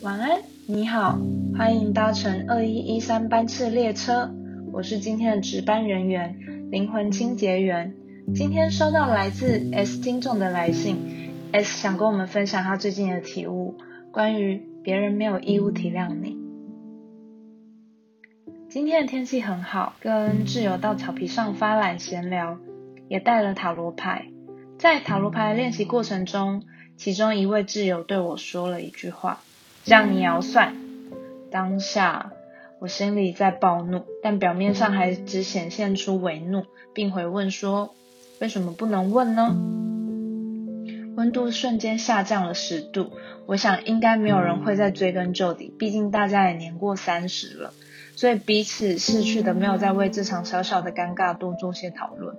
晚安，你好，欢迎搭乘二一一三班次列车，我是今天的值班人员，灵魂清洁员。今天收到来自 S 听众的来信，S 想跟我们分享他最近的体悟，关于别人没有义务体谅你。今天的天气很好，跟挚友到草皮上发懒闲聊，也带了塔罗牌。在塔罗牌练习过程中，其中一位挚友对我说了一句话：“这样你要算。”当下我心里在暴怒，但表面上还只显现出为怒，并回问说：“为什么不能问呢？”温度瞬间下降了十度，我想应该没有人会再追根究底，毕竟大家也年过三十了。所以彼此逝去的没有再为这场小小的尴尬多做些讨论。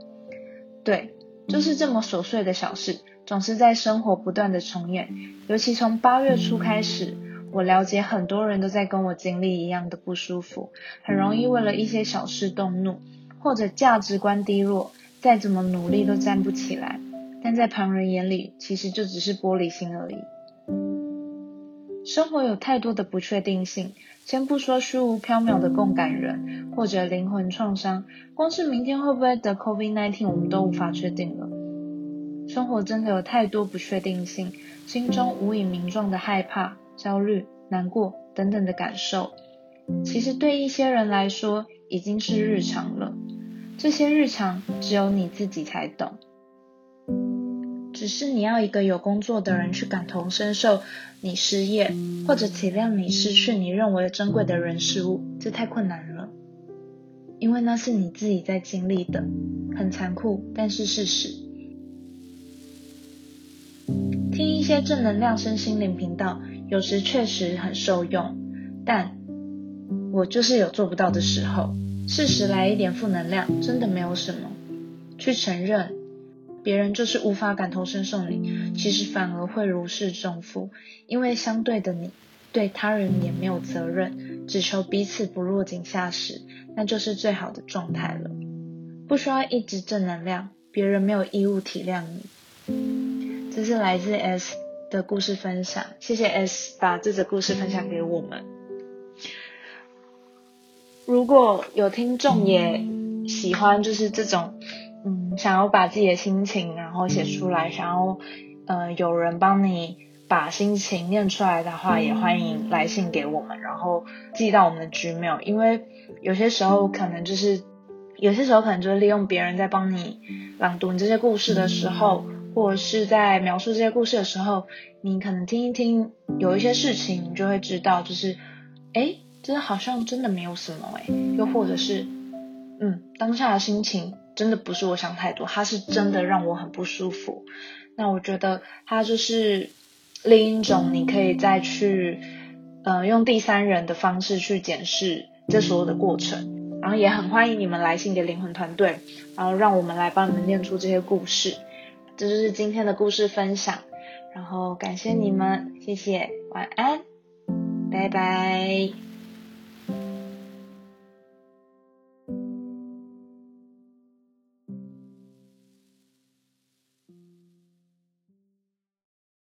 对，就是这么琐碎的小事，总是在生活不断的重演。尤其从八月初开始，我了解很多人都在跟我经历一样的不舒服，很容易为了一些小事动怒，或者价值观低落，再怎么努力都站不起来。但在旁人眼里，其实就只是玻璃心而已。生活有太多的不确定性，先不说虚无缥缈的共感人或者灵魂创伤，光是明天会不会得 COVID-19，我们都无法确定了。生活真的有太多不确定性，心中无以名状的害怕、焦虑、难过等等的感受，其实对一些人来说已经是日常了。这些日常只有你自己才懂。只是你要一个有工作的人去感同身受你失业，或者体谅你失去你认为珍贵的人事物，这太困难了。因为那是你自己在经历的，很残酷，但是事实。听一些正能量身心灵频道，有时确实很受用，但我就是有做不到的时候。适时来一点负能量，真的没有什么。去承认。别人就是无法感同身受你，其实反而会如释重负，因为相对的你对他人也没有责任，只求彼此不落井下石，那就是最好的状态了。不需要一直正能量，别人没有义务体谅你。这是来自 S 的故事分享，谢谢 S 把这则故事分享给我们。如果有听众也喜欢，就是这种。嗯，想要把自己的心情然后写出来，想要呃有人帮你把心情念出来的话，也欢迎来信给我们，然后寄到我们的 Gmail。因为有些时候可能就是有些时候可能就是利用别人在帮你朗读你这些故事的时候，或者是在描述这些故事的时候，你可能听一听，有一些事情你就会知道，就是哎，真的好像真的没有什么哎，又或者是嗯当下的心情。真的不是我想太多，他是真的让我很不舒服。那我觉得他就是另一种，你可以再去，呃，用第三人的方式去检视这所有的过程。然后也很欢迎你们来信给灵魂团队，然后让我们来帮你们念出这些故事。这就是今天的故事分享，然后感谢你们，谢谢，晚安，拜拜。